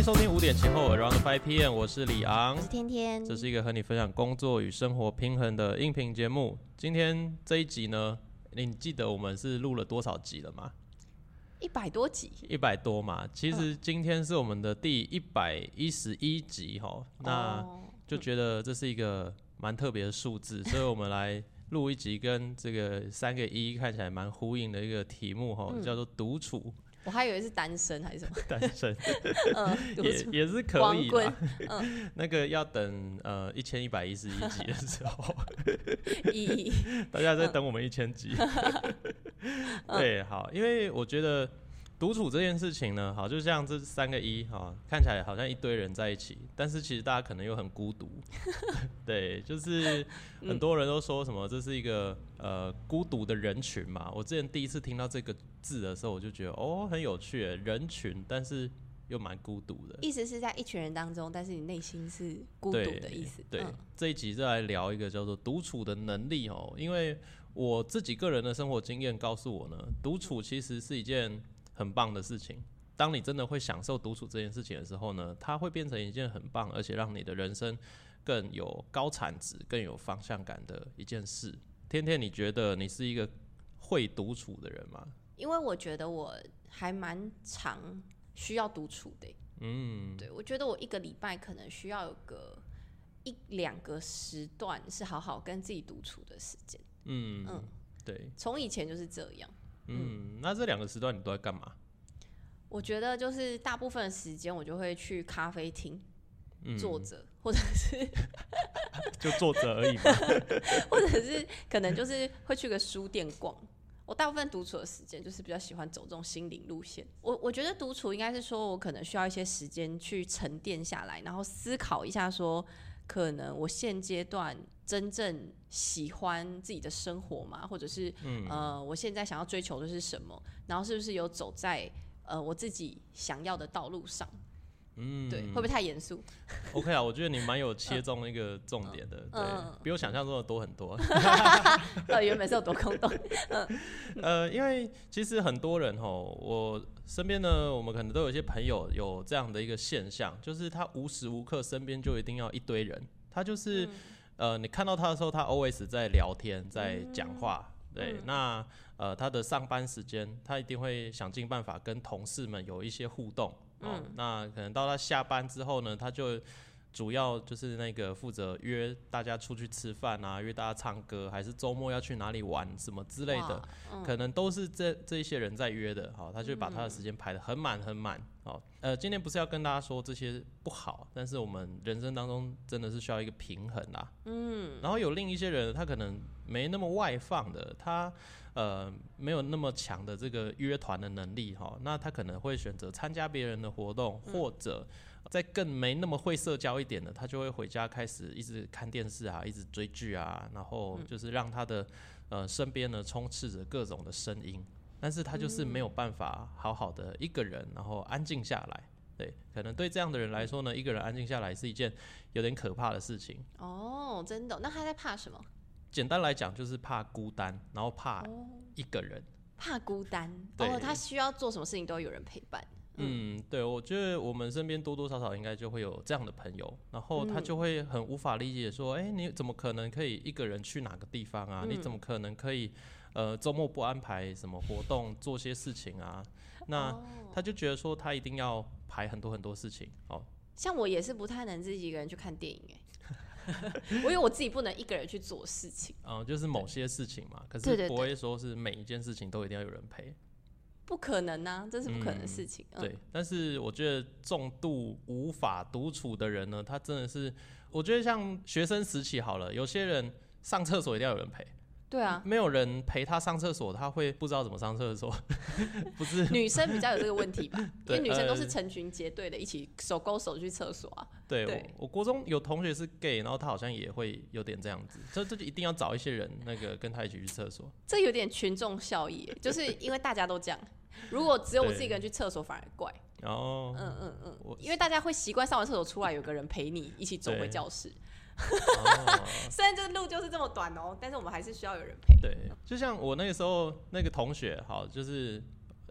迎收听五点前后 Around Five PM，我是李昂。我，是天天，这是一个和你分享工作与生活平衡的音频节目。今天这一集呢，你记得我们是录了多少集了吗？一百多集，一百多嘛。其实今天是我们的第一百一十一集哈，那哦。就觉得这是一个蛮特别的数字，所以我们来录一集跟这个三个一看起来蛮呼应的一个题目哈，嗯。叫做独处我还以为是单身还是什么，单身，嗯，也也是可以光棍啦。那个要等呃一千一百一十一集的时候，一，大家在等我们一千集。对，好，因为我觉得独处这件事情呢，好，就像这三个一哈，看起来好像一堆人在一起，但是其实大家可能又很孤独。对，就是很多人都说什么这是一个呃孤独的人群嘛。我之前第一次听到这个字的时候，我就觉得哦很有趣，人群，但是又蛮孤独的。意思是在一群人当中，但是你内心是孤独的意思，对，嗯这一集就来聊一个叫做独处的能力哦，因为我自己个人的生活经验告诉我呢，独处其实是一件很棒的事情。当你真的会享受独处这件事情的时候呢，它会变成一件很棒，而且让你的人生更有高产值、更有方向感的一件事。天天，你觉得你是一个会独处的人吗？因为我觉得我还蛮常需要独处的欸，嗯，对我觉得我一个礼拜可能需要有个一两个时段是好好跟自己独处的时间，嗯嗯对，从以前就是这样。嗯，那这两个时段你都在干嘛？我觉得就是大部分的时间我就会去咖啡厅嗯，坐着，或者是 就坐着而已嘛。或者是可能就是会去个书店逛。我大部分独处的时间就是比较喜欢走这种心灵路线。我我觉得独处应该是说我可能需要一些时间去沉淀下来，然后思考一下说，可能我现阶段真正喜欢自己的生活嘛？或者是、呃，我现在想要追求的是什么？然后是不是有走在呃我自己想要的道路上？嗯，对，会不会太严肃？OK 啊，我觉得你蛮有切中一个重点的，对，嗯比我想象中的多很多。呃，原本是有多空洞？呃，因为其实很多人吼，我身边呢，我们可能都有一些朋友有这样的一个现象，就是他无时无刻身边就一定要一堆人，他就是、呃，你看到他的时候，他 always 在聊天，在讲话。对，那呃，他的上班时间，他一定会想尽办法跟同事们有一些互动哦。那可能到他下班之后呢，他就主要就是那个负责约大家出去吃饭啊，约大家唱歌，还是周末要去哪里玩什么之类的，嗯可能都是这这一些人在约的。好，他就把他的时间排得很满很满。好，呃，今天不是要跟大家说这些不好，但是我们人生当中真的是需要一个平衡啦。嗯，然后有另一些人，他可能没那么外放的，他呃没有那么强的这个约团的能力哈，那他可能会选择参加别人的活动，或者在更没那么会社交一点的，他就会回家开始一直看电视啊，一直追剧啊，然后就是让他的呃身边呢充斥着各种的声音，但是他就是没有办法好好的一个人，然后安静下来。对，可能对这样的人来说呢，一个人安静下来是一件有点可怕的事情。哦，真的？那他在怕什么？简单来讲，就是怕孤单，然后怕一个人。怕孤单。对哦，他需要做什么事情都有人陪伴。嗯，对，我觉得我们身边多多少少应该就会有这样的朋友，然后他就会很无法理解说，哎、你怎么可能可以一个人去哪个地方啊？你怎么可能可以，呃，周末不安排什么活动，做些事情啊？那哦。他就觉得说，他一定要排很多很多事情，哦，像我也是不太能自己一个人去看电影哎，我以为我自己不能一个人去做事情，嗯、就是某些事情嘛，可是不会说是每一件事情都一定要有人陪。不可能啊，这是不可能的事情。嗯对，但是我觉得重度无法独处的人呢，他真的是，我觉得像学生时期好了，有些人上厕所一定要有人陪，对啊，没有人陪他上厕所，他会不知道怎么上厕所，不是？女生比较有这个问题吧，因为女生都呃是成群结队的，一起手勾手去厕所啊。对对我，我国中有同学是 gay，然后他好像也会有点这样子，这这就一定要找一些人那个跟他一起去厕所。这有点群众效益，就是因为大家都这样。如果只有我自己一个人去厕所，反而怪。哦，嗯嗯嗯，因为大家会习惯上完厕所出来有个人陪你一起走回教室。哦 虽然这路就是这么短哦，但是我们还是需要有人陪。对，就像我那个时候那个同学，好，就是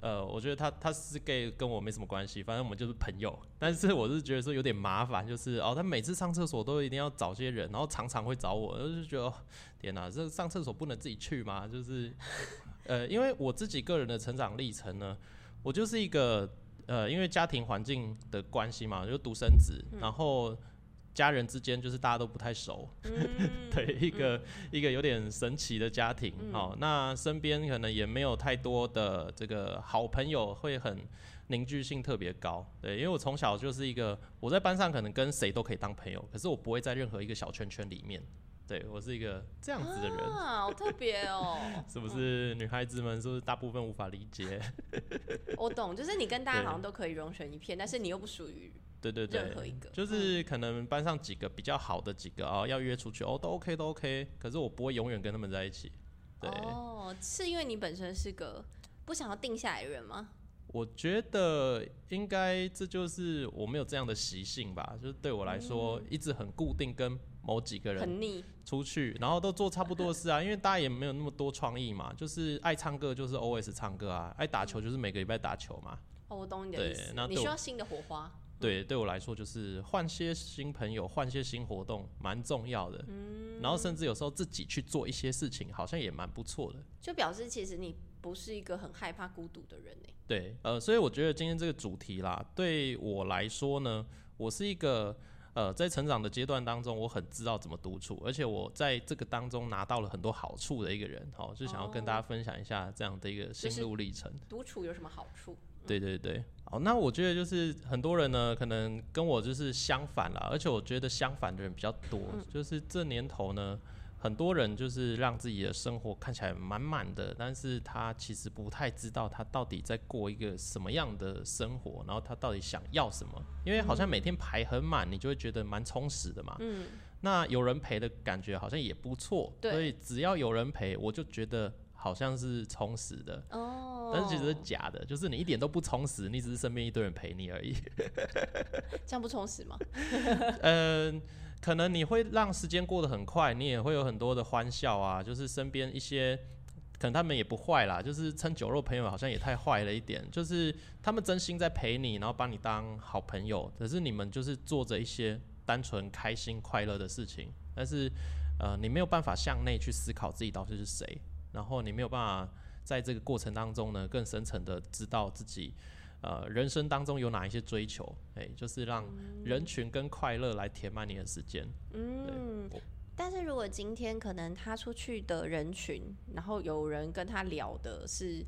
呃，我觉得他他是 gay 跟我没什么关系，反正我们就是朋友。但是我是觉得说有点麻烦，就是哦，他每次上厕所都一定要找些人，然后常常会找我，我就觉得天哪，这上厕所不能自己去吗？就是 呃，因为我自己个人的成长历程呢，我就是一个呃，因为家庭环境的关系嘛，就独生子，然后。家人之间就是大家都不太熟，对一个一个有点神奇的家庭哦。那身边可能也没有太多的这个好朋友，会很凝聚性特别高。对，因为我从小就是一个我在班上可能跟谁都可以当朋友，可是我不会在任何一个小圈圈里面。对我是一个这样子的人，好特别哦。是不是女孩子们是不是大部分无法理解？我懂，就是你跟大家好像都可以融成一片，但是你又不属于。对对对，就是可能班上几个比较好的几个啊，要约出去哦，都 OK 都 OK。可是我不会永远跟他们在一起。对哦，是因为你本身是个不想要定下来的人吗？我觉得应该这就是我没有这样的习性吧。就是对我来说，一直很固定跟某几个人很腻出去，然后都做差不多的事啊。因为大家也没有那么多创意嘛，就是爱唱歌就是 always 唱歌啊，爱打球就是每个礼拜打球嘛。哦，我懂你的意思。你需要新的火花。对，对我来说就是换些新朋友，换些新活动，蛮重要的。嗯，然后甚至有时候自己去做一些事情，好像也蛮不错的。就表示其实你不是一个很害怕孤独的人呢。对，呃，所以我觉得今天这个主题啦，对我来说呢，我是一个呃，在成长的阶段当中，我很知道怎么独处，而且我在这个当中拿到了很多好处的一个人。好，就想要跟大家分享一下这样的一个心路历程。独处有什么好处？对对对，好，那我觉得就是很多人呢，可能跟我就是相反啦，而且我觉得相反的人比较多，就是这年头呢，很多人就是让自己的生活看起来满满的，但是他其实不太知道他到底在过一个什么样的生活，然后他到底想要什么，因为好像每天排很满，你就会觉得蛮充实的嘛。嗯，那有人陪的感觉好像也不错，所以只要有人陪，我就觉得。好像是充实的哦，但是其实是假的，就是你一点都不充实，你只是身边一堆人陪你而已。这样不充实吗？嗯，可能你会让时间过得很快，你也会有很多的欢笑啊，就是身边一些可能他们也不坏啦，就是称酒肉朋友好像也太坏了一点，就是他们真心在陪你，然后把你当好朋友，可是你们就是做着一些单纯开心快乐的事情，但是呃，你没有办法向内去思考自己到底是谁。然后你没有办法在这个过程当中呢，更深层的知道自己，呃，人生当中有哪一些追求，哎，就是让人群跟快乐来填满你的时间。嗯，但是如果今天可能他出去的人群，然后有人跟他聊的是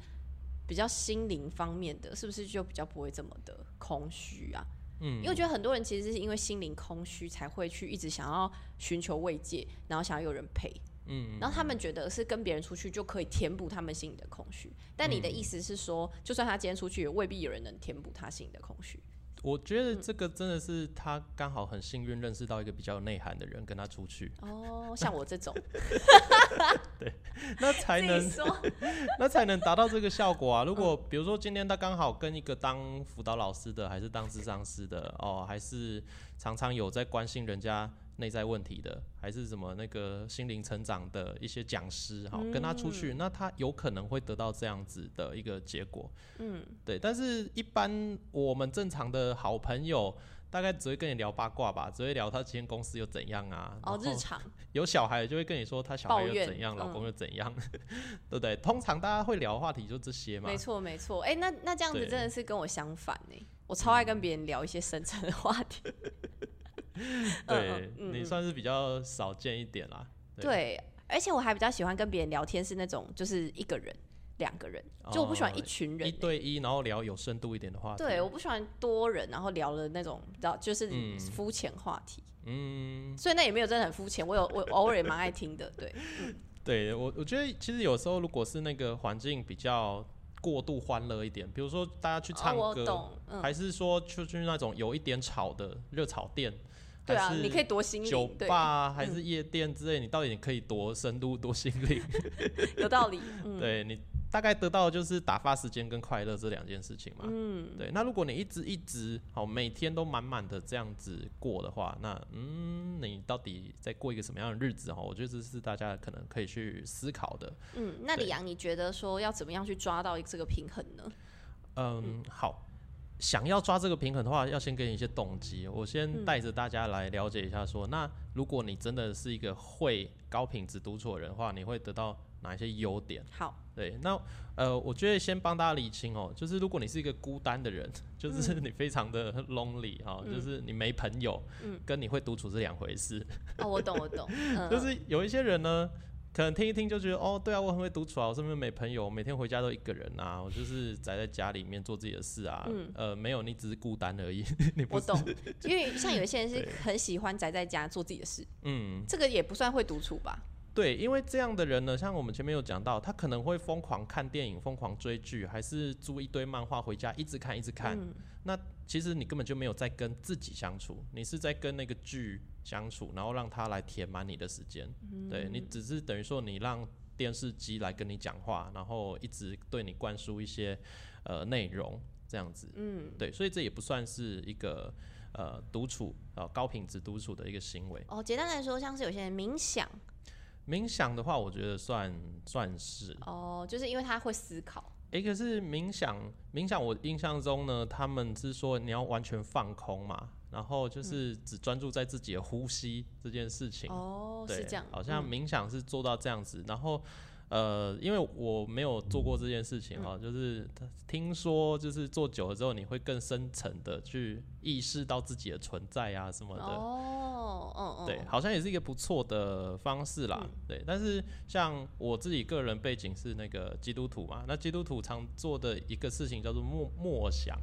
比较心灵方面的，是不是就比较不会这么的空虚啊？嗯，因为我觉得很多人其实是因为心灵空虚，才会去一直想要寻求慰藉，然后想要有人陪。嗯，然后他们觉得是跟别人出去就可以填补他们心里的空虚，但你的意思是说，就算他今天出去，也未必有人能填补他心里的空虚。我觉得这个真的是他刚好很幸运认识到一个比较有内涵的人，跟他出去。哦，像我这种，对，那才能 那才能达到这个效果啊！如果比如说今天他刚好跟一个当辅导老师的，还是当智商师的，哦，还是常常有在关心人家。内在问题的，还是什么那个心灵成长的一些讲师，哈，跟他出去，那他有可能会得到这样子的一个结果，嗯，对。但是，一般我们正常的好朋友，大概只会跟你聊八卦吧，只会聊他今天公司又怎样啊，哦，日常 有小孩就会跟你说他小孩又怎样，老公又怎样，对不对？通常大家会聊的话题就这些嘛。没错，没错。哎，那那这样子真的是跟我相反呢。我超爱跟别人聊一些深层的话题。对你算是比较少见一点啦。对，而且我还比较喜欢跟别人聊天，是那种就是一个人、两个人，就我不喜欢一群人一对一，然后聊有深度一点的话题。对，我不喜欢多人，然后聊的那种，知道就是肤浅话题。嗯，所以那也没有真的很肤浅，我有我 偶尔也蛮爱听的。对，对我我觉得其实有时候如果是那个环境比较过度欢乐一点，比如说大家去唱歌，还是说去去那种有一点吵的热炒店。对啊，你可以多心灵。酒吧还是夜店之类，你到底可以多深度、多心灵？有道理。对你大概得到的就是打发时间跟快乐这两件事情嘛。嗯，对。那如果你一直一直好每天都满满的这样子过的话，那嗯，你到底在过一个什么样的日子？哈，我觉得这是大家可能可以去思考的。嗯，那李阳，你觉得说要怎么样去抓到这个平衡呢？嗯，好。想要抓这个平衡的话，要先给你一些动机。我先带着大家来了解一下，说那如果你真的是一个会高品质独处的人的话，你会得到哪一些优点？好，对，那呃，我觉得先帮大家理清哦，就是如果你是一个孤单的人，就是你非常的 lonely 哈，就是你没朋友，嗯，跟你会独处是两回事。哦，我懂，我懂，就是有一些人呢。可能听一听就觉得哦，对啊，我很会独处啊，我身边没朋友，每天回家都一个人啊，我就是宅在家里面做自己的事啊。嗯。呃，没有，你只是孤单而已。我懂，因为像有些人是很喜欢宅在家做自己的事。嗯。这个也不算会独处吧？对，因为这样的人呢，像我们前面有讲到，他可能会疯狂看电影、疯狂追剧，还是租一堆漫画回家一直看、一直看。嗯。那其实你根本就没有在跟自己相处，你是在跟那个剧。相处，然后让他来填满你的时间，对你只是等于说你让电视机来跟你讲话，然后一直对你灌输一些呃内容这样子，嗯，对，所以这也不算是一个呃独处呃高品质独处的一个行为。哦，简单来说，像是有些人冥想，冥想的话，我觉得算算是哦，就是因为他会思考。哎，可是冥想冥想，我印象中呢，他们是说你要完全放空嘛。然后就是只专注在自己的呼吸这件事情，哦，是这样，好像冥想是做到这样子，然后。呃，因为我没有做过这件事情哈，就是听说就是做久了之后，你会更深层的去意识到自己的存在啊什么的。哦，对，好像也是一个不错的方式啦。对，但是像我自己个人背景是那个基督徒嘛，那基督徒常做的一个事情叫做默默想。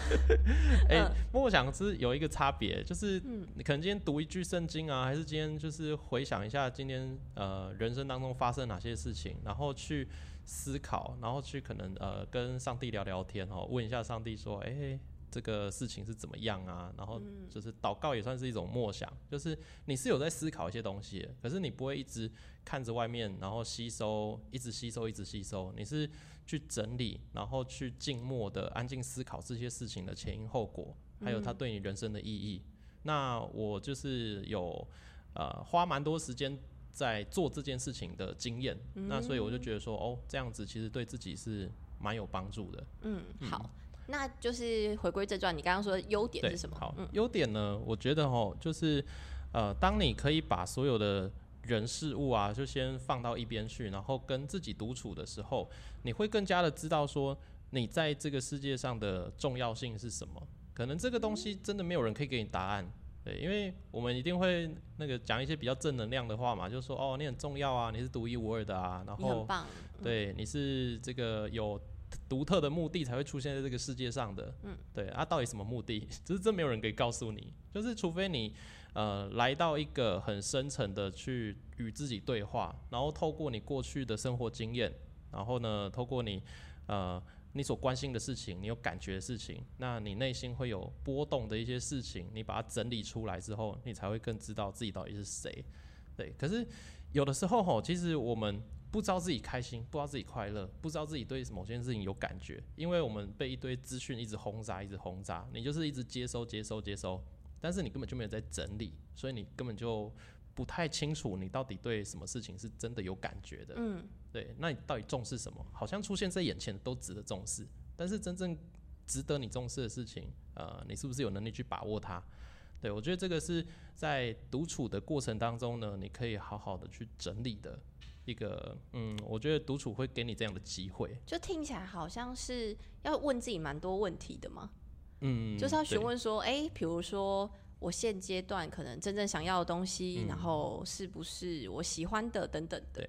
哎，默想是有一个差别，就是你可能今天读一句圣经啊，还是今天就是回想一下今天呃人生当中发生哪些事。事情，然后去思考，然后去可能呃跟上帝聊聊天哦，问一下上帝说，哎，这个事情是怎么样啊？然后就是祷告也算是一种默想，就是你是有在思考一些东西，可是你不会一直看着外面，然后吸收，一直吸收，一直吸收，你是去整理，然后去静默的安静思考这些事情的前因后果，还有它对你人生的意义。那我就是有呃花蛮多时间。在做这件事情的经验，那所以我就觉得说，哦，这样子其实对自己是蛮有帮助的。嗯，好，那就是回归正传，你刚刚说的优点是什么？好，优点呢，我觉得哦，就是呃，当你可以把所有的人事物啊，就先放到一边去，然后跟自己独处的时候，你会更加的知道说，你在这个世界上的重要性是什么。可能这个东西真的没有人可以给你答案。对，因为我们一定会那个讲一些比较正能量的话嘛，就是说哦，你很重要啊，你是独一无二的啊，然后对，你是这个有独特的目的才会出现在这个世界上的，嗯，对啊，到底什么目的？就是真没有人可以告诉你，就是除非你呃来到一个很深层的去与自己对话，然后透过你过去的生活经验，然后呢，透过你呃。你所关心的事情，你有感觉的事情，那你内心会有波动的一些事情，你把它整理出来之后，你才会更知道自己到底是谁。对，可是有的时候吼，其实我们不知道自己开心，不知道自己快乐，不知道自己对某件事情有感觉，因为我们被一堆资讯一直轰炸，一直轰炸，你就是一直接收、接收、接收，但是你根本就没有在整理，所以你根本就。不太清楚你到底对什么事情是真的有感觉的，嗯，对，那你到底重视什么？好像出现在眼前都值得重视，但是真正值得你重视的事情，呃，你是不是有能力去把握它？对我觉得这个是在独处的过程当中呢，你可以好好的去整理的一个，嗯，我觉得独处会给你这样的机会。就听起来好像是要问自己蛮多问题的嘛？嗯，就是要询问说，哎，比如说。我现阶段可能真正想要的东西，然后是不是我喜欢的等等的。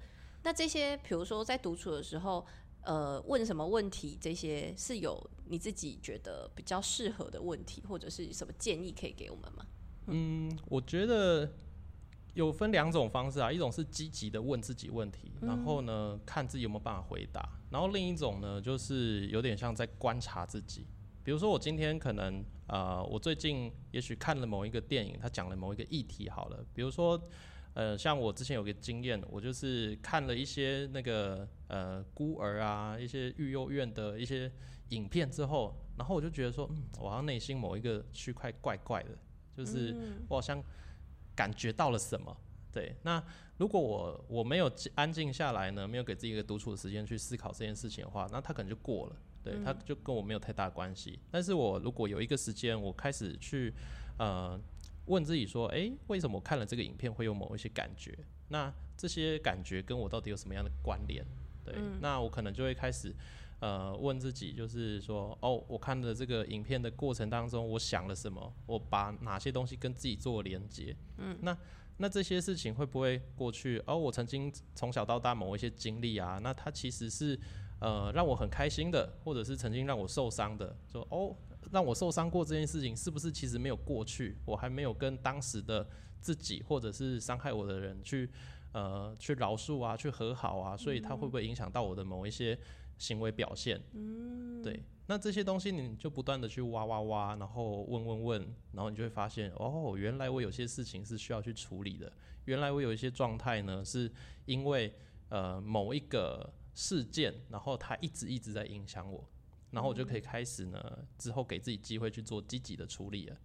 那这些，比如说在独处的时候，呃，问什么问题，这些是有你自己觉得比较适合的问题，或者是什么建议可以给我们吗？嗯，我觉得有分两种方式啊，一种是积极的问自己问题，然后呢，看自己有没有办法回答；然后另一种呢，就是有点像在观察自己。比如说，我今天可能，呃，我最近也许看了某一个电影，他讲了某一个议题，好了。比如说，呃，像我之前有个经验，我就是看了一些那个呃孤儿啊，一些育幼院的一些影片之后，然后我就觉得说，嗯，我好像内心某一个区块怪怪的，就是我好像感觉到了什么。对，那如果我我没有安静下来呢，没有给自己一个独处的时间去思考这件事情的话，那他可能就过了，对，他就跟我没有太大关系。但是我如果有一个时间，我开始去呃问自己说，诶，为什么我看了这个影片会有某一些感觉？那这些感觉跟我到底有什么样的关联？对，那我可能就会开始呃问自己，就是说，哦，我看的这个影片的过程当中，我想了什么？我把哪些东西跟自己做连接？嗯，那那这些事情会不会过去？哦，我曾经从小到大某一些经历啊，那它其实是呃让我很开心的，或者是曾经让我受伤的。说哦，让我受伤过这件事情，是不是其实没有过去？我还没有跟当时的自己或者是伤害我的人去。呃，去饶恕啊，去和好啊，所以它会不会影响到我的某一些行为表现？嗯，对。那这些东西你就不断的去挖挖挖，然后问问问，然后你就会发现，哦，原来我有些事情是需要去处理的。原来我有一些状态呢，是因为呃某一个事件，然后它一直一直在影响我，然后我就可以开始呢，之后给自己机会去做积极的处理了。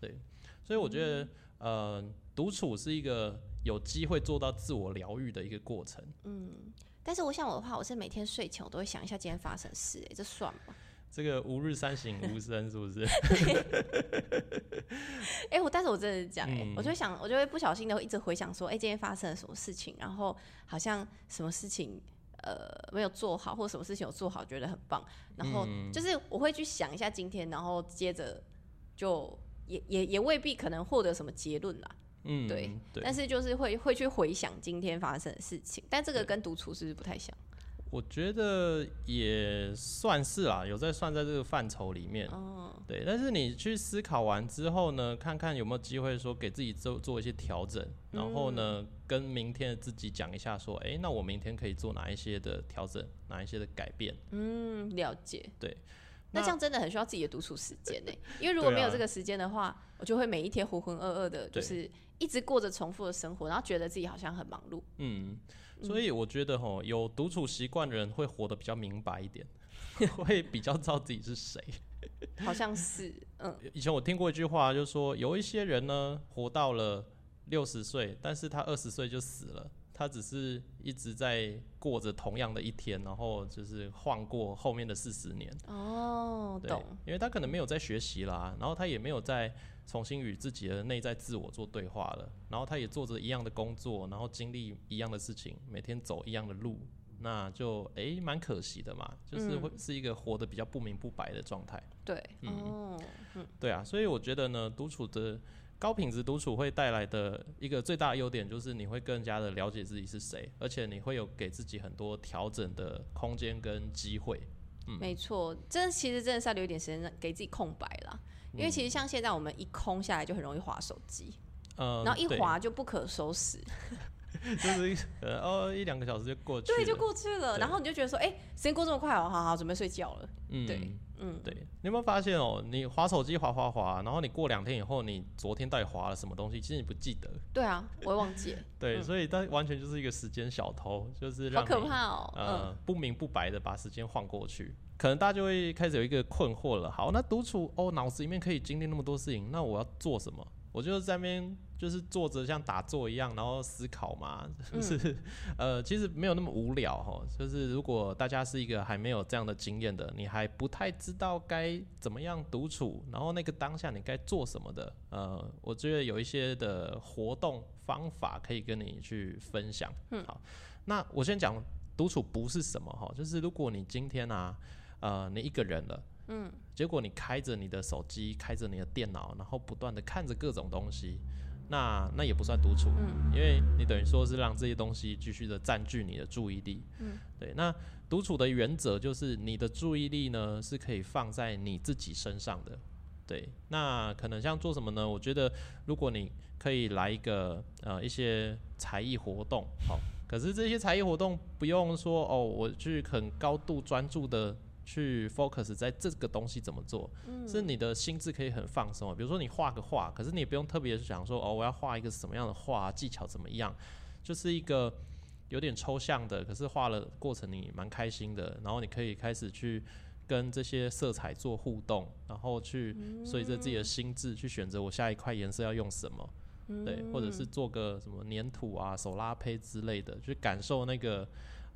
对，所以我觉得，呃，独处是一个。有机会做到自我疗愈的一个过程。嗯，但是我想我的话，我是每天睡前我都会想一下今天发生事，哎，这算吗？这个吾日三省吾身，是不是？哎，我但是我真的是讲，哎，我就想，我就会不小心的一直回想说，哎，今天发生了什么事情，然后好像什么事情呃没有做好，或者什么事情有做好，觉得很棒，然后就是我会去想一下今天，然后接着就也也也未必可能获得什么结论啦。嗯，对，但是就是会会去回想今天发生的事情，但这个跟独处是不是不太像？我觉得也算是啊，有在算在这个范畴里面。哦，对，但是你去思考完之后呢，看看有没有机会说给自己做做一些调整，然后呢，跟明天的自己讲一下，说，哎，那我明天可以做哪一些的调整，哪一些的改变？嗯，了解。对。那这样真的很需要自己的独处时间呢，因为如果没有这个时间的话，我就会每一天浑浑噩噩的，就是一直过着重复的生活，然后觉得自己好像很忙碌。嗯，所以我觉得吼，有独处习惯的人会活得比较明白一点，会比较知道自己是谁。好像是，嗯。以前我听过一句话，就是说有一些人呢，活到了六十岁，但是他二十岁就死了。他只是一直在过着同样的一天，然后就是晃过后面的四十年。哦，懂。因为他可能没有在学习啦，然后他也没有在重新与自己的内在自我做对话了，然后他也做着一样的工作，然后经历一样的事情，每天走一样的路，那就诶蛮可惜的嘛，就是会是一个活得比较不明不白的状态。对，嗯，对啊，所以我觉得呢，独处的。高品质独处会带来的一个最大的优点，就是你会更加的了解自己是谁，而且你会有给自己很多调整的空间跟机会。嗯，没错，这其实真的是要留一点时间给自己空白啦，因为其实像现在我们一空下来就很容易划手机，呃，然后一划就不可收拾。就是呃哦一两个小时就过去，对，就过去了。然后你就觉得说，哎，时间过这么快哦，好好准备睡觉了。嗯，对，嗯，对。你有没有发现哦？你划手机划划划，然后你过两天以后，你昨天到底划了什么东西？其实你不记得。对啊，我会忘记。对，所以它完全就是一个时间小偷，就是好可怕哦。呃，不明不白的把时间晃过去，可能大家就会开始有一个困惑了。好，那独处哦，脑子里面可以经历那么多事情，那我要做什么？我就在那边就是坐着像打坐一样，然后思考嘛，就是呃，其实没有那么无聊哈。就是如果大家是一个还没有这样的经验的，你还不太知道该怎么样独处，然后那个当下你该做什么的，呃，我觉得有一些的活动方法可以跟你去分享。嗯，好，那我先讲独处不是什么哈，就是如果你今天啊，呃，你一个人了。嗯，结果你开着你的手机，开着你的电脑，然后不断的看着各种东西，那那也不算独处，嗯，因为你等于说是让这些东西继续的占据你的注意力，嗯，对。那独处的原则就是你的注意力呢是可以放在你自己身上的，对。那可能像做什么呢？我觉得如果你可以来一个呃一些才艺活动，好，可是这些才艺活动不用说哦，我去很高度专注的。去 focus 在这个东西怎么做，是你的心智可以很放松。比如说你画个画，可是你不用特别想说哦，我要画一个什么样的画，技巧怎么样，就是一个有点抽象的，可是画了过程你蛮开心的。然后你可以开始去跟这些色彩做互动，然后去随着自己的心智去选择我下一块颜色要用什么。对，或者是做个什么粘土啊、手拉胚之类的，去感受那个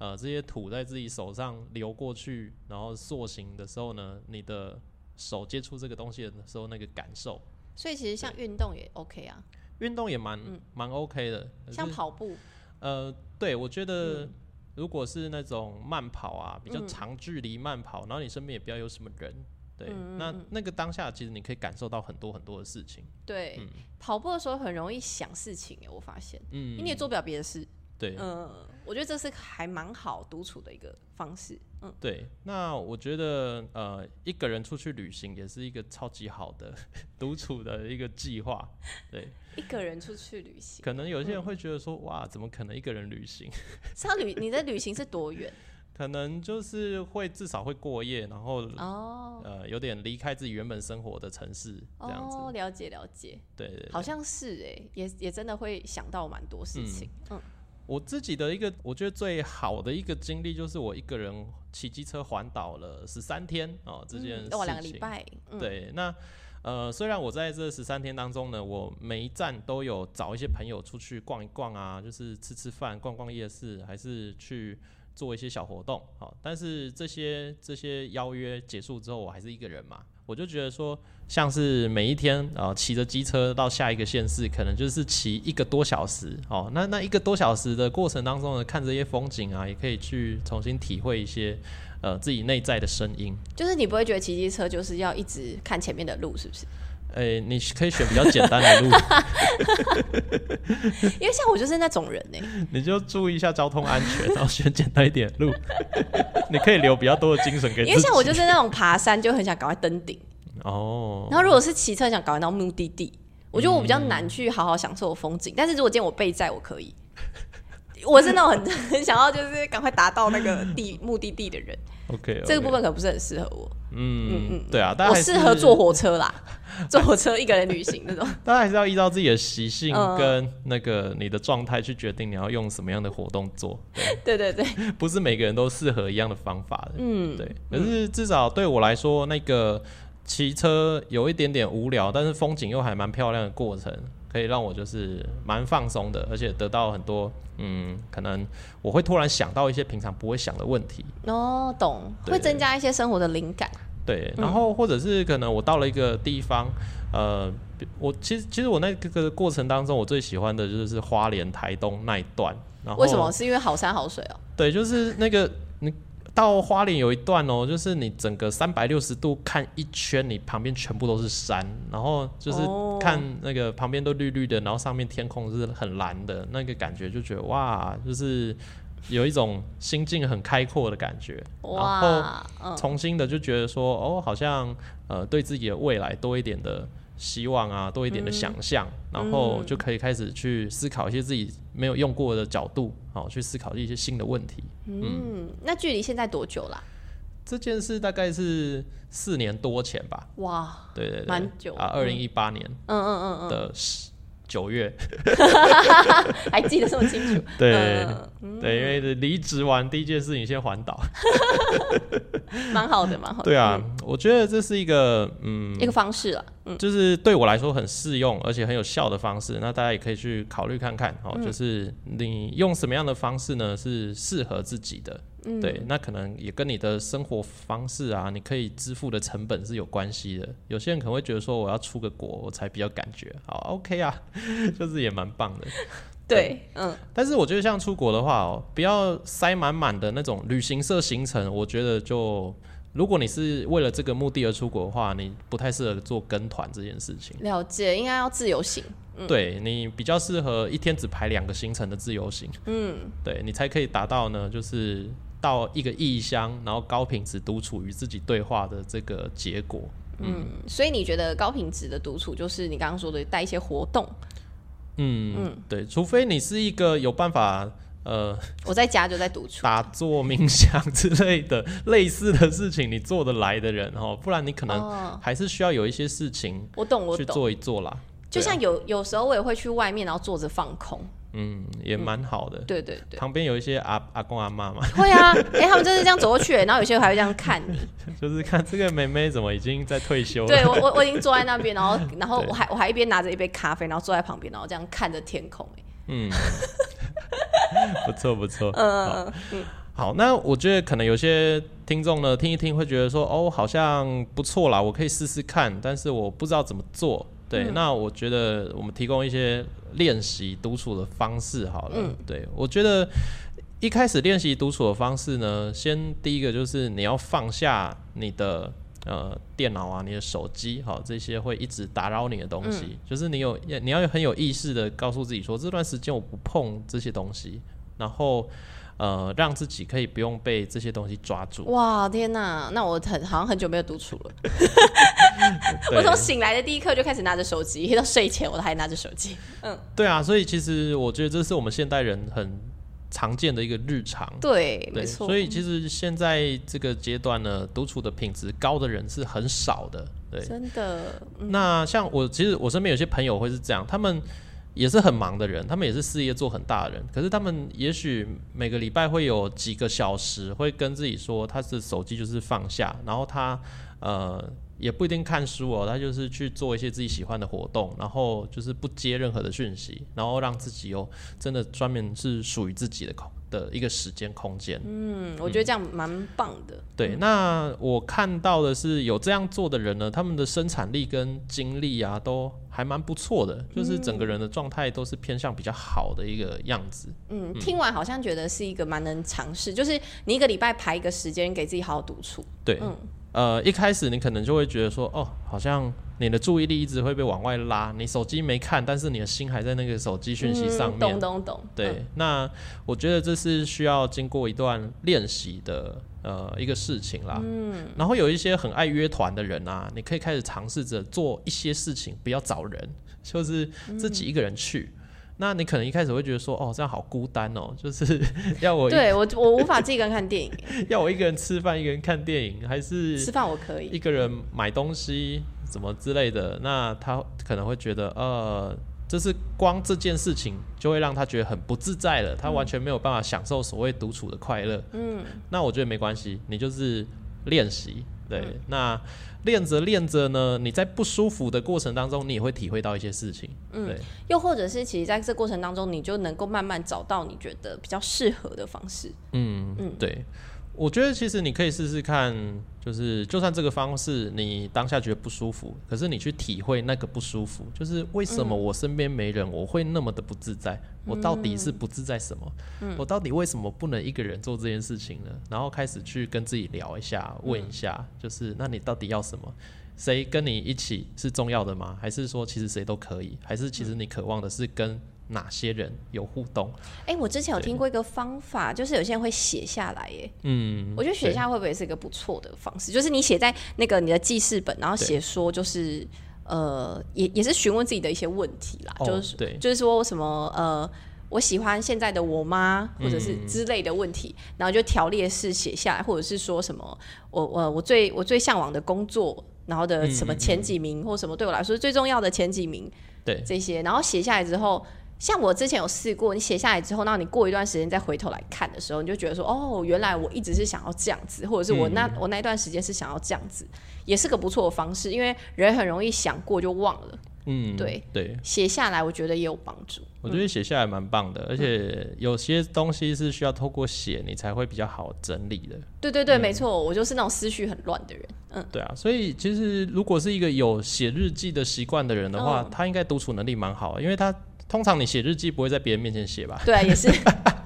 呃这些土在自己手上流过去，然后塑形的时候呢，你的手接触这个东西的时候那个感受。所以其实像运动也 OK 啊，运动也蛮蛮 OK 的，像跑步。呃，对，我觉得如果是那种慢跑啊，比较长距离慢跑，然后你身边也不要有什么人，对，那那个当下其实你可以感受到很多很多的事情。对，跑步的时候很容易想事情哎，我发现，嗯，因为你也做不了别的事。对，嗯，我觉得这是还蛮好独处的一个方式。嗯，对，那我觉得呃，一个人出去旅行也是一个超级好的 独处的一个计划。对，一个人出去旅行，可能有些人会觉得说，哇，怎么可能一个人旅行？是要旅你的旅行是多远？可能就是会至少会过夜，然后哦，呃，有点离开自己原本生活的城市这样子。哦，了解了解。对对，好像是哎，也也真的会想到蛮多事情。嗯。我自己的一个，我觉得最好的一个经历，就是我一个人骑机车环岛了十三天哦，这件事情。两个礼拜。对，那呃，虽然我在这十三天当中呢，我每一站都有找一些朋友出去逛一逛啊，就是吃吃饭、逛逛夜市，还是去做一些小活动，好，但是这些这些邀约结束之后，我还是一个人嘛。我就觉得说，像是每一天啊，骑着机车到下一个县市，可能就是骑一个多小时哦。那那一个多小时的过程当中呢，看这些风景啊，也可以去重新体会一些呃自己内在的声音。就是你不会觉得骑机车就是要一直看前面的路，是不是？诶，你可以选比较简单的路，因为像我就是那种人呢。你就注意一下交通安全，然后选简单一点路。你可以留比较多的精神给。因为像我就是那种爬山就很想赶快登顶哦。然后如果是骑车想赶快到目的地，我觉得我比较难去好好享受风景。但是如果今天我备载，我可以。我是那种很很想要就是赶快达到那个地目的地的人。OK，这个部分可能不是很适合我。嗯嗯嗯，对啊，我适合坐火车啦，坐火车一个人旅行那种。大家还是要依照自己的习性跟那个你的状态去决定你要用什么样的活动做。对对 对，不是每个人都适合一样的方法的。嗯，对。可是至少对我来说，那个骑车有一点点无聊，但是风景又还蛮漂亮的过程。可以让我就是蛮放松的，而且得到很多嗯，可能我会突然想到一些平常不会想的问题。哦，懂，会增加一些生活的灵感。对，然后或者是可能我到了一个地方，呃，我其实其实我那个过程当中，我最喜欢的就是花莲台东那一段。然后为什么？是因为好山好水哦。对，就是那个你。到花莲有一段哦，就是你整个三百六十度看一圈，你旁边全部都是山，然后就是看那个旁边都绿绿的，然后上面天空是很蓝的，那个感觉就觉得哇，就是有一种心境很开阔的感觉，然后重新的就觉得说哦，好像呃对自己的未来多一点的。希望啊，多一点的想象，然后就可以开始去思考一些自己没有用过的角度，好去思考一些新的问题。嗯，那距离现在多久啦？这件事大概是四年多前吧。哇，对对对，蛮久。啊，二零一八年，嗯嗯嗯嗯。的九月，还记得这么清楚？对对，因为离职完第一件事情先环岛，蛮好的，蛮好的。对啊，我觉得这是一个嗯一个方式了，就是对我来说很适用而且很有效的方式。那大家也可以去考虑看看哦，就是你用什么样的方式呢？是适合自己的。对，那可能也跟你的生活方式啊，你可以支付的成本是有关系的。有些人可能会觉得说，我要出个国，我才比较感觉好，OK 啊，就是也蛮棒的。对，嗯。但是我觉得像出国的话哦，不要塞满满的那种旅行社行程。我觉得就如果你是为了这个目的而出国的话，你不太适合做跟团这件事情。了解，应该要自由行。对你比较适合一天只排两个行程的自由行。嗯，对你才可以达到呢，就是。到一个异乡，然后高品质独处与自己对话的这个结果。嗯，所以你觉得高品质的独处就是你刚刚说的带一些活动？嗯嗯，对，除非你是一个有办法，呃，我在家就在独处，打坐冥想之类的 类似的事情，你做得来的人哦，不然你可能还是需要有一些事情，我懂，我去做一做啦。就像有有时候我也会去外面，然后坐着放空。嗯，也蛮好的。对对对，旁边有一些阿阿公阿妈嘛，会啊，哎、他们就是这样走过去，然后有些还会这样看你。就是看这个妹妹怎么已经在退休了。对我我我已经坐在那边，然后然后我还我还一边拿着一杯咖啡，然后坐在旁边，然后这样看着天空、哎嗯，不错不错。嗯好，那我觉得可能有些听众呢听一听会觉得说，哦，好像不错啦，我可以试试看，但是我不知道怎么做。对，嗯那我觉得我们提供一些练习独处的方式好了。嗯对我觉得一开始练习独处的方式呢，先第一个就是你要放下你的。呃，电脑啊，你的手机，好，这些会一直打扰你的东西，嗯就是你有，你要很有意识的告诉自己说，这段时间我不碰这些东西，然后呃，让自己可以不用被这些东西抓住。哇天哪，那我很好像很久没有独处了。我从醒来的第一刻就开始拿着手机，到睡前我都还拿着手机。嗯对啊，所以其实我觉得这是我们现代人很常见的一个日常。对，对，没错。所以其实现在这个阶段呢，独处的品质高的人是很少的。对，真的，嗯那像我，其实我身边有些朋友会是这样，他们也是很忙的人，他们也是事业做很大的人，可是他们也许每个礼拜会有几个小时，会跟自己说，他的手机就是放下，然后他呃也不一定看书哦，他就是去做一些自己喜欢的活动，然后就是不接任何的讯息，然后让自己有真的专门是属于自己的空的一个时间空间。嗯，我觉得这样蛮棒的。对，那我看到的是有这样做的人呢，他们的生产力跟精力啊，都还蛮不错的，就是整个人的状态都是偏向比较好的一个样子。嗯，听完好像觉得是一个蛮能尝试，就是你一个礼拜排一个时间给自己好好独处。对，嗯呃，一开始你可能就会觉得说，哦，好像你的注意力一直会被往外拉，你手机没看，但是你的心还在那个手机讯息上面。嗯懂懂懂。对，那我觉得这是需要经过一段练习的呃一个事情啦。嗯，然后有一些很爱约团的人啊，你可以开始尝试着做一些事情，不要找人，就是自己一个人去。那你可能一开始会觉得说，哦，这样好孤单哦，就是要我对我我无法自己一个人看电影，要我一个人吃饭，一个人看电影，还是吃饭我可以。一个人买东西怎么之类的，那他可能会觉得，呃，就是光这件事情就会让他觉得很不自在了，他完全没有办法享受所谓独处的快乐。嗯，那我觉得没关系，你就是练习，对，那练着练着呢，你在不舒服的过程当中，你也会体会到一些事情，嗯对，又或者是其实在这过程当中，你就能够慢慢找到你觉得比较适合的方式。嗯嗯对。我觉得其实你可以试试看，就是就算这个方式你当下觉得不舒服，可是你去体会那个不舒服，就是为什么我身边没人，我会那么的不自在？我到底是不自在什么？我到底为什么不能一个人做这件事情呢？然后开始去跟自己聊一下，问一下，就是那你到底要什么？谁跟你一起是重要的吗？还是说其实谁都可以？还是其实你渴望的是跟哪些人有互动？哎、我之前有听过一个方法，就是有些人会写下来，耶。嗯，我觉得写对下会不会是一个不错的方式？就是你写在那个你的记事本，然后写说就是呃，也也是询问自己的一些问题啦，哦就是对就是说什么呃。我喜欢现在的我吗？或者是嗯之类的问题，然后就条列式写下来，或者是说什么我我我最我最向往的工作，然后的什么前几名、或什么对我来说最重要的前几名，对这些，然后写下来之后，像我之前有试过，你写下来之后，那你过一段时间再回头来看的时候，你就觉得说，哦，原来我一直是想要这样子，或者是我那、嗯。我那一段时间是想要这样子，也是个不错的方式，因为人很容易想过就忘了，嗯，对对，写下来我觉得也有帮助。我觉得写下来蛮棒的，而且有些东西是需要透过写你才会比较好整理的。对对对，没错，我就是那种思绪很乱的人。嗯，对啊，所以其实如果是一个有写日记的习惯的人的话，嗯。他应该独处能力蛮好的，因为他通常你写日记不会在别人面前写吧，对啊，也是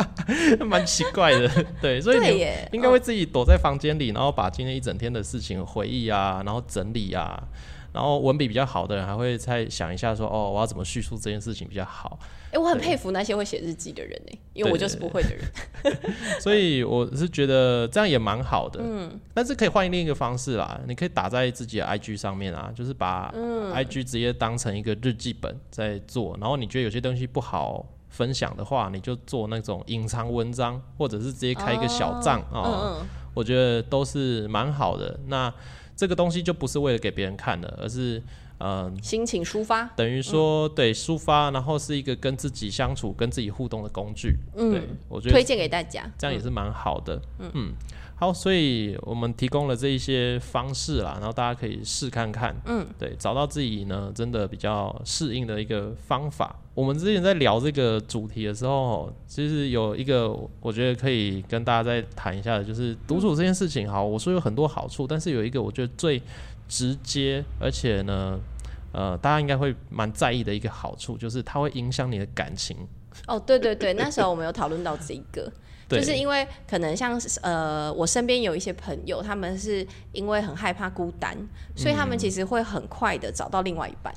蛮奇怪的。对，所以你，应该会自己躲在房间里，然后把今天一整天的事情回忆啊，然后整理啊。然后文笔比较好的人还会再想一下说，哦，我要怎么叙述这件事情比较好。哎、我很佩服那些会写日记的人呢，因为我就是不会的人。所以我是觉得这样也蛮好的，嗯但是可以换另一个方式啦，你可以打在自己的 IG 上面啊，就是把嗯 IG 直接当成一个日记本在做，然后你觉得有些东西不好分享的话，你就做那种隐藏文章，或者是直接开一个小账啊、嗯嗯，我觉得都是蛮好的。那这个东西就不是为了给别人看的，而是呃，心情抒发，等于说对抒发，然后是一个跟自己相处、跟自己互动的工具。嗯对，我觉得推荐给大家。这样也是蛮好的。嗯好，所以我们提供了这一些方式啦，然后大家可以试看看。嗯，对，找到自己呢真的比较适应的一个方法。我们之前在聊这个主题的时候，其实有一个我觉得可以跟大家再谈一下的，就是独处这件事情。好，我说有很多好处，但是有一个我觉得最直接，而且呢，呃，大家应该会蛮在意的一个好处，就是它会影响你的感情。哦，对对对，那时候我们有讨论到这一个，对，就是因为可能像是呃，我身边有一些朋友，他们是因为很害怕孤单，所以他们其实会很快的找到另外一半。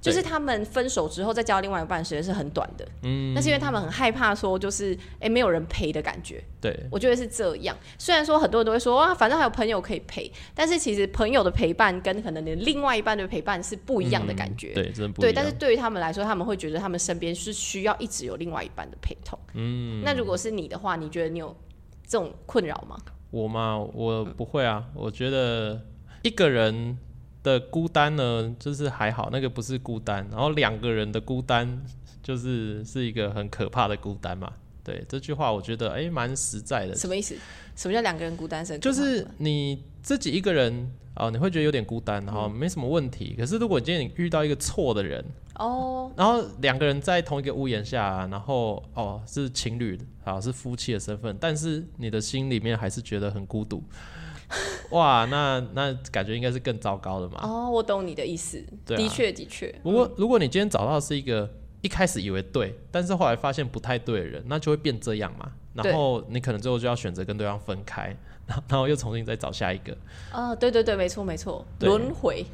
就是他们分手之后再交另外一半时间是很短的，嗯，那是因为他们很害怕说就是哎、诶没有人陪的感觉，对，我觉得是这样。虽然说很多人都会说啊，反正还有朋友可以陪，但是其实朋友的陪伴跟可能你另外一半的陪伴是不一样的感觉，嗯对，真的不一对，但是对于他们来说，他们会觉得他们身边是需要一直有另外一半的陪同。嗯，那如果是你的话，你觉得你有这种困扰吗？我嘛，我不会啊。我觉得一个人的孤单呢，就是还好，那个不是孤单。然后两个人的孤单，就是是一个很可怕的孤单嘛。对这句话，我觉得哎，蛮、实在的。什么意思？什么叫两个人孤单就是你自己一个人哦、你会觉得有点孤单，然嗯后没什么问题。可是如果今天你遇到一个错的人，哦，然后两个人在同一个屋檐下，然后哦是情侣，好是夫妻的身份，但是你的心里面还是觉得很孤独，哇，那那感觉应该是更糟糕的嘛。哦，我懂你的意思，对啊的确的确。不过如果你今天找到的是一个一开始以为对，但是后来发现不太对的人，那就会变这样嘛。然后你可能最后就要选择跟对方分开，然 后然后又重新再找下一个。哦，对对对，没错没错，轮回。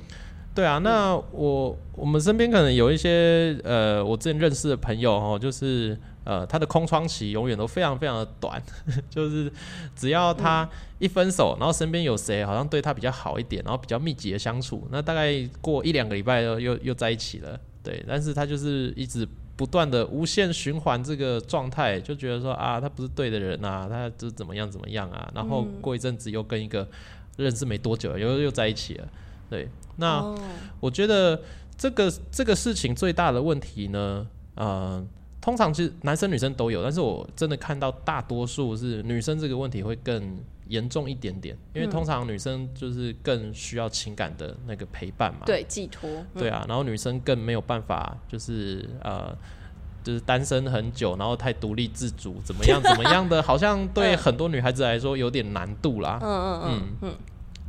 对啊，那我我们身边可能有一些呃，我之前认识的朋友哦，就是呃，他的空窗期永远都非常非常的短，就是只要他一分手，然后身边有谁好像对他比较好一点，然后比较密集的相处，那大概过一两个礼拜又又又在一起了，对，但是他就是一直不断的无限循环这个状态，就觉得说啊，他不是对的人啊，他就怎么样怎么样啊，然后过一阵子又跟一个认识没多久又又在一起了，对，那。哦，我觉得这个这个事情最大的问题呢，呃，通常其实男生女生都有，但是我真的看到大多数是女生这个问题会更严重一点点，因为通常女生就是更需要情感的那个陪伴嘛，对，寄托。对啊，然后女生更没有办法，就是呃。就是单身很久，然后太独立自主，怎么样怎么样的，好像对 嗯很多女孩子来说有点难度啦。嗯嗯嗯嗯，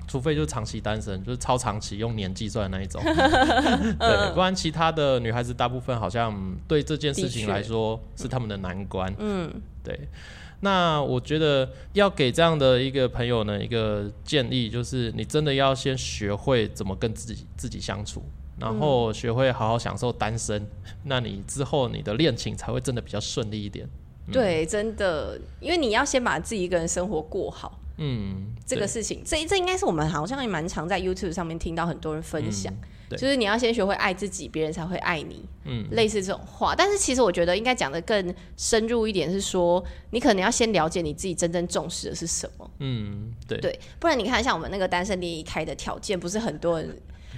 除非就是长期单身，就是超长期用年计算的那一种，对，不然其他的女孩子大部分好像对这件事情来说是他们的难关，嗯，对。那我觉得要给这样的一个朋友呢一个建议，就是你真的要先学会怎么跟自己自己相处，然后学会好好享受单身，那你之后你的恋情才会真的比较顺利一点。对，真的，因为你要先把自己一个人生活过好。嗯，这个事情，这这应该是我们好像也蛮常在 YouTube 上面听到很多人分享，嗯就是你要先学会爱自己，别人才会爱你，嗯，类似这种话。但是其实我觉得应该讲的更深入一点，是说你可能要先了解你自己真正重视的是什么，嗯，对，对，不然你看像我们那个单身联谊开的条件，不是很多人。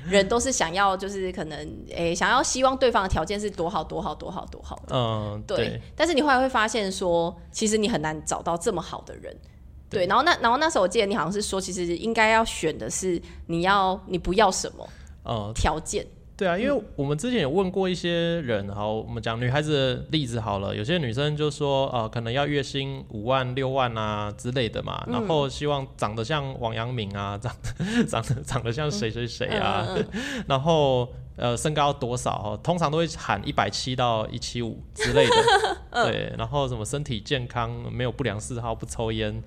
人都是想要，就是可能，诶、想要希望对方的条件是多好多好多好多好的，嗯，对，对，但是你后来会发现说，其实你很难找到这么好的人。对，对然后那然后那时候我记得你好像是说，其实应该要选的是你要你不要什么呃，条件，对啊，因为我们之前有问过一些人，好，我们讲女孩子的例子好了，有些女生就说，呃，可能要月薪五万、六万啊之类的嘛，然后希望长得像王阳明啊，长得 长得长得像谁谁谁啊，嗯嗯。然后呃身高多少哦，通常都会喊一百七到一七五之类的，对，然后什么身体健康，没有不良嗜好，不抽烟，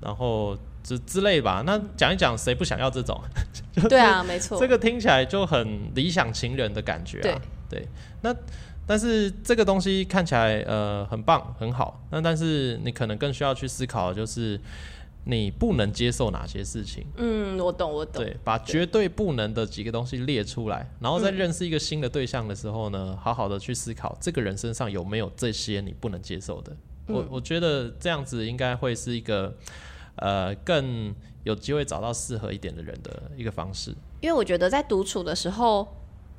然后之之类吧。那讲一讲，谁不想要这种？嗯对啊，没错，这个听起来就很理想情人的感觉啊。对，那但是这个东西看起来呃很棒很好，那但是你可能更需要去思考，的就是你不能接受哪些事情。嗯，我懂我懂，对，把绝对不能的几个东西列出来，然后在嗯认识一个新的对象的时候呢，好好的去思考这个人身上有没有这些你不能接受的。我嗯我觉得这样子应该会是一个呃更有机会找到适合一点的人的一个方式。因为我觉得在独处的时候，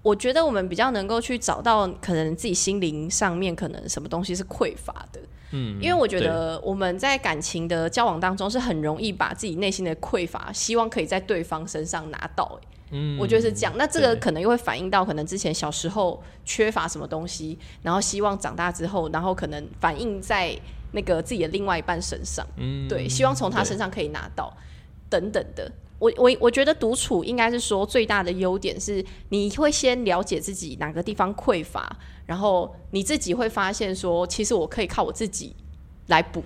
我觉得我们比较能够去找到可能自己心灵上面可能什么东西是匮乏的。嗯，因为我觉得我们在感情的交往当中是很容易把自己内心的匮乏，希望可以在对方身上拿到、欸嗯，我觉得是这样。那这个可能又会反映到可能之前小时候缺乏什么东西，然后希望长大之后，然后可能反映在那个自己的另外一半身上。嗯，对，希望从他身上可以拿到等等的。我我我觉得独处应该是说最大的优点是，你会先了解自己哪个地方匮乏，然后你自己会发现说，其实我可以靠我自己来补，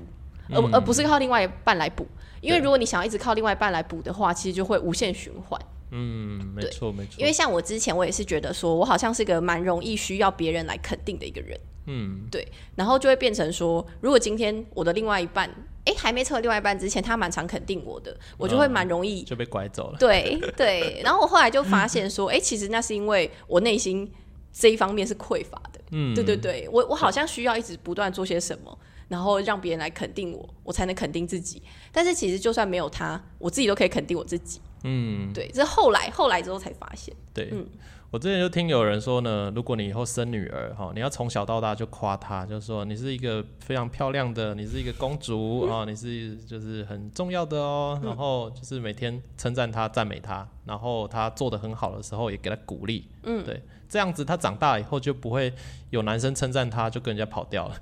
而、而不是靠另外一半来补。因为如果你想要一直靠另外一半来补的话，其实就会无限循环。嗯，没错没错，因为像我之前，我也是觉得说我好像是个蛮容易需要别人来肯定的一个人，嗯，对然后就会变成说，如果今天我的另外一半，哎，还没成为另外一半之前，他蛮常肯定我的，我就会哦蛮容易，就被拐走了。对对。然后我后来就发现说，哎，其实那是因为我内心这一方面是匮乏的，嗯，对对对，我我好像需要一直不断做些什么。然后让别人来肯定我，我才能肯定自己。但是其实就算没有他，我自己都可以肯定我自己。嗯，对，这后来后来之后才发现。对，嗯我之前就听有人说呢，如果你以后生女儿哈，你要从小到大就夸她，就说你是一个非常漂亮的，你是一个公主啊、你是就是很重要的哦，然后就是每天称赞她、赞美她，然后她做的很好的时候也给她鼓励，嗯，对，这样子她长大以后就不会有男生称赞她就跟人家跑掉了，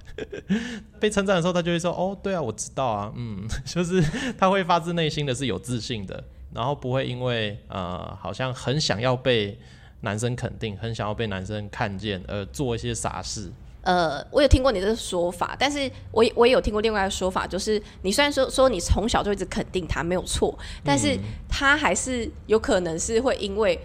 被称赞的时候她就会说哦，对啊，我知道啊，嗯，就是她会发自内心的是有自信的，然后不会因为呃好像很想要被男生肯定，很想要被男生看见而做一些傻事。呃，我有听过你的说法，但是我也我也有听过另外一个说法，就是你虽然说说你从小就一直肯定他没有错，但是他还是有可能是会因为，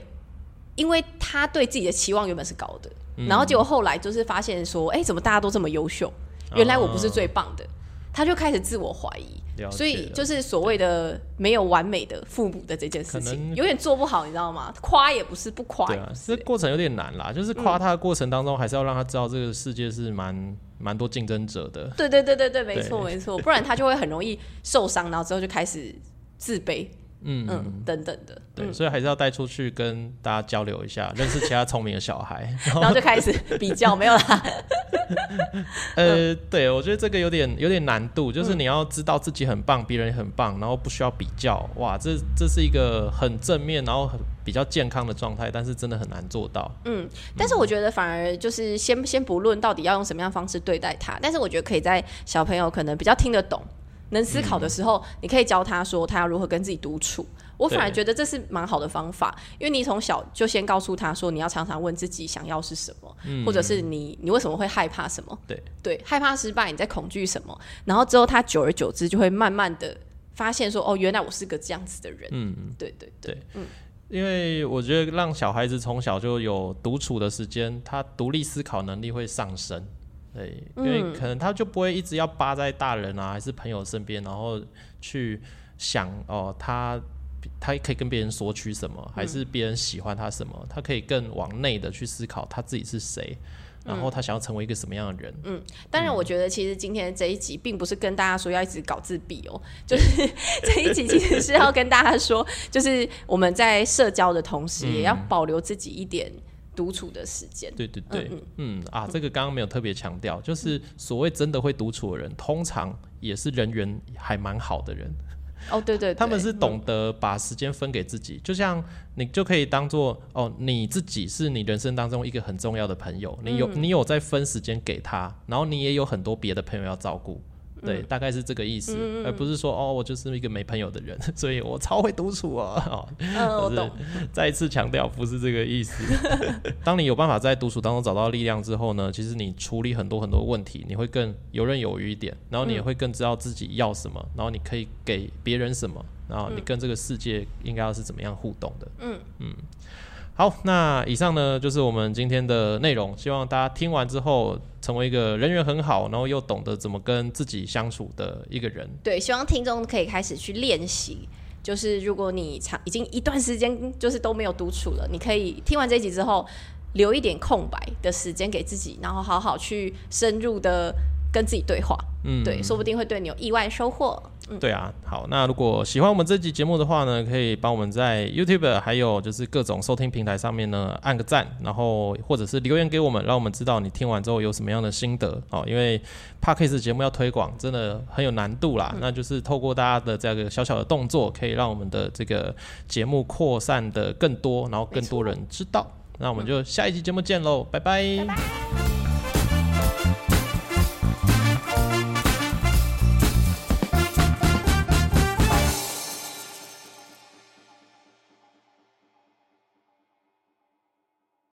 因为他对自己的期望原本是高的，然后结果后来就是发现说，哎、怎么大家都这么优秀？原来我不是最棒的，他就开始自我怀疑。了所以就是所谓的没有完美的父母的这件事情，能有点做不好，你知道吗？夸也不是，不夸对。这过程有点难啦，就是夸他的过程当中，还是要让他知道这个世界是蛮蛮多竞争者的。对对对对对，没错没错，不然他就会很容易受伤，然后之后就开始自卑，嗯嗯，等等的，对，所以还是要带出去跟大家交流一下，认识其他聪明的小孩。然后就开始比较，没有啦，呃，对，我觉得这个有点有点难度，就是嗯你要知道自己很棒，别人也很棒，然后不需要比较。哇，这这是一个很正面，然后很比较健康的状态，但是真的很难做到。嗯但是我觉得反而就是先先不论到底要用什么样的方式对待他，但是我觉得可以在小朋友可能比较听得懂、能思考的时候，你可以教他说他要如何跟自己独处。我反而觉得这是蛮好的方法，因为你从小就先告诉他说你要常常问自己想要是什么，或者是你你为什么会害怕什么？对对，害怕失败，你在恐惧什么？然后之后他久而久之就会慢慢的发现说，哦，原来我是个这样子的人。嗯，对对对，因为我觉得让小孩子从小就有独处的时间，他独立思考能力会上升。对，因为嗯。可能他就不会一直要扒在大人啊，还是朋友身边，然后去想哦，他他可以跟别人索取什么，还是别人喜欢他什么，他可以更往内的去思考他自己是谁，然后他想要成为一个什么样的人。嗯当然，我觉得其实今天这一集并不是跟大家说要一直搞自闭哦，就是这一集其实是要跟大家说，就是我们在社交的同时，也要保留自己一点独处的时间。对对对，嗯啊，这个刚刚没有特别强调，就是所谓真的会独处的人，通常也是人缘还蛮好的人。哦，对对对，他们是懂得把时间分给自己，就像你就可以当做哦，你自己是你人生当中一个很重要的朋友，你有、你有在分时间给他，然后你也有很多别的朋友要照顾。对，大概是这个意思，而不是说哦，我就是一个没朋友的人，所以我超会独处啊。哦，嗯，我是懂。再一次强调，不是这个意思。当你有办法在独处当中找到力量之后呢，其实你处理很多很多问题，你会更游刃有余一点，然后你也会更知道自己要什么，然后你可以给别人什么，然后你跟这个世界应该要是怎么样互动的。嗯好，那以上呢就是我们今天的内容，希望大家听完之后成为一个人缘很好，然后又懂得怎么跟自己相处的一个人。对，希望听众可以开始去练习。就是如果你长已经一段时间就是都没有独处了，你可以听完这集之后，留一点空白的时间给自己，然后好好去深入的跟自己对话。嗯，对，说不定会对你有意外收获。嗯对啊，好，那如果喜欢我们这集节目的话呢，可以帮我们在 YouTube 还有就是各种收听平台上面呢按个赞，然后或者是留言给我们，让我们知道你听完之后有什么样的心得哦。因为 Podcast 节目要推广真的很有难度啦，那就是透过大家的这个小小的动作，可以让我们的这个节目扩散的更多，然后更多人知道。那我们就下一集节目见喽，拜拜。拜拜。